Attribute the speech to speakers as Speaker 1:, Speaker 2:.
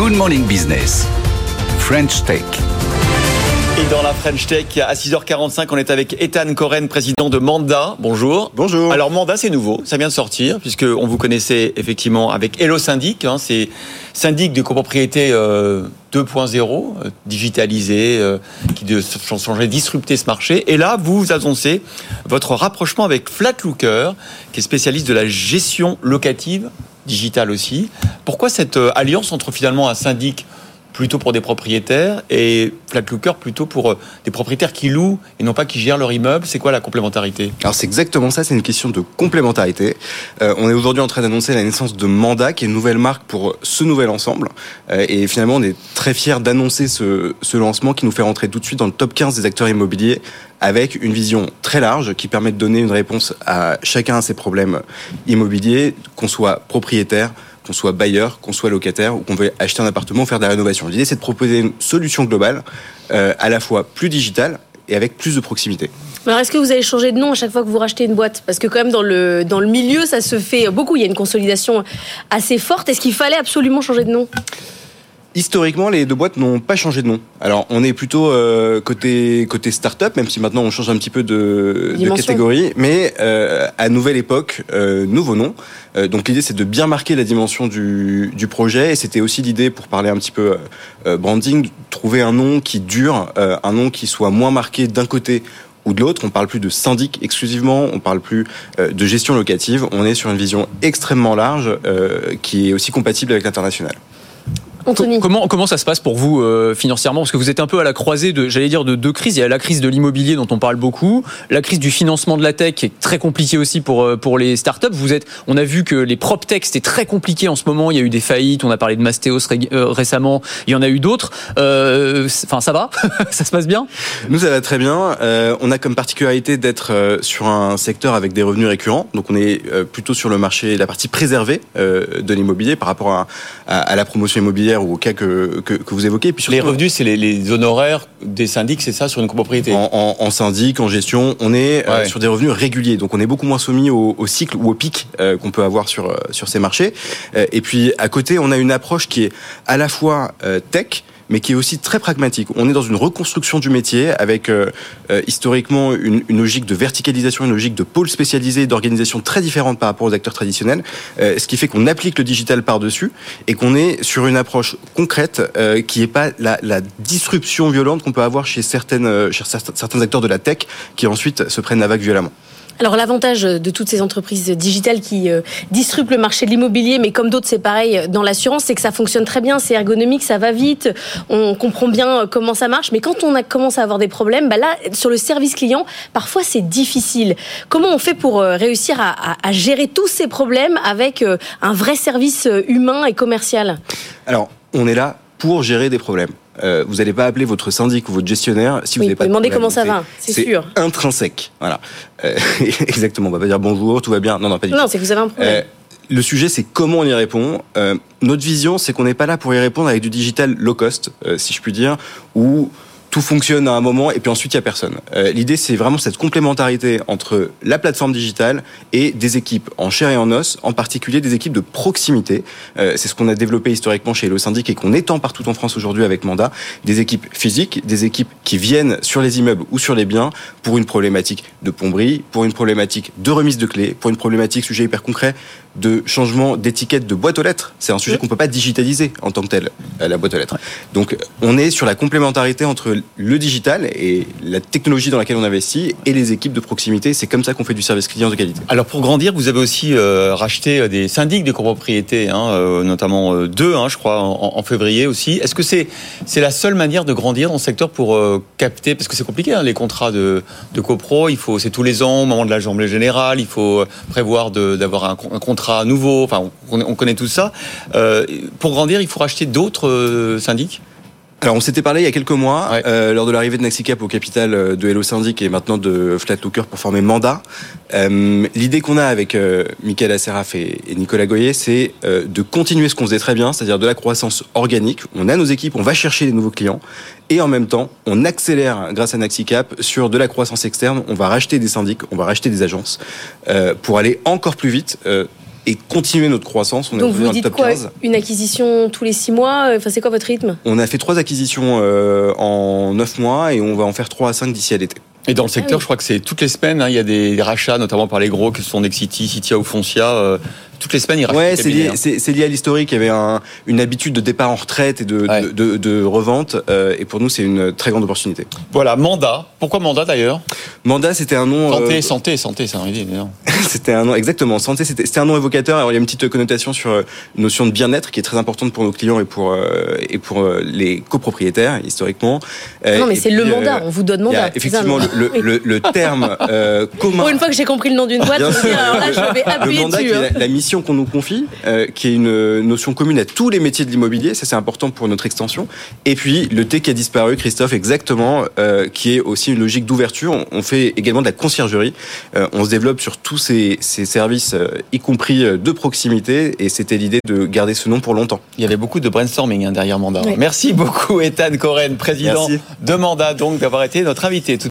Speaker 1: Good Morning Business. French Tech.
Speaker 2: Et dans la French Tech, à 6h45, on est avec Ethan Coren, président de Manda. Bonjour.
Speaker 3: Bonjour.
Speaker 2: Alors Manda, c'est nouveau, ça vient de sortir, puisque on vous connaissait effectivement avec Hello Syndic. Hein, c'est syndic de copropriété 2.0, euh, euh, digitalisé, euh, qui de changer, disrupter ce marché. Et là, vous annoncez votre rapprochement avec Flatlooker, qui est spécialiste de la gestion locative digitale aussi. Pourquoi cette alliance entre finalement un syndic plutôt pour des propriétaires et Flatlooker plutôt pour euh, des propriétaires qui louent et non pas qui gèrent leur immeuble C'est quoi la complémentarité?
Speaker 3: Alors c'est exactement ça, c'est une question de complémentarité. Euh, on est aujourd'hui en train d'annoncer la naissance de Manda, qui est une nouvelle marque pour ce nouvel ensemble. Euh, et finalement, on est très fiers d'annoncer ce, ce lancement qui nous fait rentrer tout de suite dans le top 15 des acteurs immobiliers avec une vision très large qui permet de donner une réponse à chacun de ses problèmes immobiliers, qu'on soit propriétaire, qu'on soit bailleur, qu'on soit locataire ou qu'on veut acheter un appartement ou faire de la rénovation. L'idée, c'est de proposer une solution globale, euh, à la fois plus digitale et avec plus de proximité.
Speaker 4: Alors, est-ce que vous allez changer de nom à chaque fois que vous rachetez une boîte? Parce que quand même, dans le milieu, ça se fait beaucoup. Il y a une consolidation assez forte. Est-ce qu'il fallait absolument changer de nom?
Speaker 3: Historiquement, les deux boîtes n'ont pas changé de nom. Alors, on est plutôt euh, côté côté start-up, même si maintenant on change un petit peu de, de catégorie, mais euh, à nouvelle époque, euh, nouveau nom. Euh, donc l'idée, c'est de bien marquer la dimension du, du projet, et c'était aussi l'idée, pour parler un petit peu euh, branding, de trouver un nom qui dure, un nom qui soit moins marqué d'un côté ou de l'autre. On parle plus de syndic exclusivement, on parle plus de gestion locative. On est sur une vision extrêmement large qui est aussi compatible avec l'international.
Speaker 2: Comment, comment ça se passe pour vous euh, financièrement? Parce que vous êtes un peu à la croisée de, j'allais dire, de deux crises. Il y a la crise de l'immobilier dont on parle beaucoup, la crise du financement de la tech qui est très compliquée aussi pour euh, pour les startups. Vous êtes, on a vu que les prop tech c'était très compliqué en ce moment. Il y a eu des faillites. On a parlé de Mastéos euh, récemment. Il y en a eu d'autres. Enfin, ça va? Ça se passe bien?
Speaker 3: Nous, ça va très bien. on a comme particularité d'être sur un secteur avec des revenus récurrents. Donc, on est plutôt sur le marché, la partie préservée de l'immobilier par rapport à, à, à la promotion immobilière ou au cas que, que, vous évoquez.
Speaker 2: puis les revenus, c'est les, honoraires des syndics, c'est ça, sur une copropriété
Speaker 3: en, en, syndic, en gestion, on est euh, sur des revenus réguliers. Donc on est beaucoup moins soumis au, cycle ou au pic euh, qu'on peut avoir sur, euh, sur ces marchés. et puis à côté, on a une approche qui est à la fois tech, mais qui est aussi très pragmatique. On est dans une reconstruction du métier avec euh, euh, historiquement une, une, logique de verticalisation, une logique de pôle spécialisé, d'organisation très différente par rapport aux acteurs traditionnels, euh, ce qui fait qu'on applique le digital par-dessus et qu'on est sur une approche concrète qui n'est pas la, la, disruption violente qu'on peut avoir chez, certaines, chez certains acteurs de la tech qui ensuite se prennent la vague violemment.
Speaker 4: Alors l'avantage de toutes ces entreprises digitales qui euh, disruptent le marché de l'immobilier, mais comme d'autres c'est pareil dans l'assurance, c'est que ça fonctionne très bien, c'est ergonomique, ça va vite, on comprend bien euh, comment ça marche, mais quand on a commencé à avoir des problèmes, bah là sur le service client, parfois c'est difficile. Comment on fait pour euh, réussir à, gérer tous ces problèmes avec un vrai service humain et commercial?
Speaker 3: Alors on est là pour gérer des problèmes. Euh, vous n'allez pas appeler votre syndic ou votre gestionnaire si vous n'avez pas.
Speaker 4: Demandez comment ça va, c'est sûr.
Speaker 3: Intrinsèque, voilà. Euh, exactement. On va pas dire bonjour, tout va bien. Non, non, pas du
Speaker 4: tout. Non, c'est que vous avez un problème. Euh,
Speaker 3: le sujet, c'est comment on y répond. notre vision, c'est qu'on n'est pas là pour y répondre avec du digital low cost, si je puis dire, ou tout fonctionne à un moment et puis ensuite il y a personne. Euh, L'idée c'est vraiment cette complémentarité entre la plateforme digitale et des équipes en chair et en os, en particulier des équipes de proximité. Euh, c'est ce qu'on a développé historiquement chez Hello Syndic et qu'on étend partout en France aujourd'hui avec Mandat. Des équipes physiques, des équipes qui viennent sur les immeubles ou sur les biens pour une problématique de plomberie, pour une problématique de remise de clés, pour une problématique sujet hyper concret de changement d'étiquette de boîte aux lettres. C'est un sujet qu'on peut pas digitaliser en tant que tel, euh, la boîte aux lettres. Donc on est sur la complémentarité entre le digital et la technologie dans laquelle on investit et les équipes de proximité. C'est comme ça qu'on fait du service client de qualité.
Speaker 2: Alors pour grandir, vous avez aussi euh, racheté euh, des syndics de copropriété, hein, notamment deux, hein, je crois, en, février aussi. Est-ce que c'est c'est la seule manière de grandir dans le secteur pour capter, parce que c'est compliqué, hein, les contrats de, de copro, il faut c'est tous les ans au moment de l'assemblée générale, il faut prévoir d'avoir un, un contrat nouveau. Enfin, on, connaît tout ça. Euh, pour grandir, il faut racheter d'autres euh, syndics?
Speaker 3: Alors on s'était parlé il y a quelques mois euh, lors de l'arrivée de Naxicap au capital de Hello Syndic et maintenant de Flatlooker pour former Mandat. L'idée qu'on a avec euh, Michael Asseraf et, Nicolas Goyer, c'est de continuer ce qu'on faisait très bien, c'est-à-dire de la croissance organique. On a nos équipes, on va chercher des nouveaux clients et en même temps on accélère grâce à Naxicap sur de la croissance externe. On va racheter des syndics, on va racheter des agences pour aller encore plus vite et continuer notre croissance.
Speaker 4: On Donc vous dites quoi Une acquisition tous les six mois Enfin, c'est quoi votre rythme?
Speaker 3: On a fait trois acquisitions en neuf mois et on va en faire trois à cinq d'ici à l'été.
Speaker 2: Et dans le secteur, ah je crois que c'est toutes les semaines, hein, il y a des rachats, notamment par les gros, qui sont Nexity, Citia ou Foncia toutes les semaines, il rachète
Speaker 3: Ouais, c'est lié, c'est, lié à l'historique. Il y avait un, une habitude de départ en retraite et de, de, de, revente. Euh, et pour nous, c'est une très grande opportunité.
Speaker 2: Voilà, mandat. Pourquoi mandat d'ailleurs?
Speaker 3: Mandat, c'était un nom.
Speaker 2: Santé, euh... santé, santé, c'est un idée.
Speaker 3: C'était un nom, exactement. Santé, c'était, un nom évocateur. Alors, il y a une petite connotation sur euh, notion de bien-être qui est très importante pour nos clients et pour, euh, et pour les copropriétaires, historiquement.
Speaker 4: non, mais c'est le mandat. On vous donne mandat.
Speaker 3: effectivement, le, le, le, terme commun.
Speaker 4: Pour une fois que j'ai compris le nom d'une boîte, je alors là, je vais appuyer dessus.
Speaker 3: Hein. La, mission qu'on nous confie, euh, qui est une notion commune à tous les métiers de l'immobilier, ça c'est important pour notre extension. Et puis le T qui a disparu, Christophe, exactement, euh, qui est aussi une logique d'ouverture. On fait également de la conciergerie. Euh, on se développe sur tous ces, ces services, y compris de proximité, et c'était l'idée de garder ce nom pour longtemps.
Speaker 2: Il y avait beaucoup de brainstorming hein, derrière Mandat. Merci beaucoup, Ethan Coren, président de Mandat, donc d'avoir été notre invité.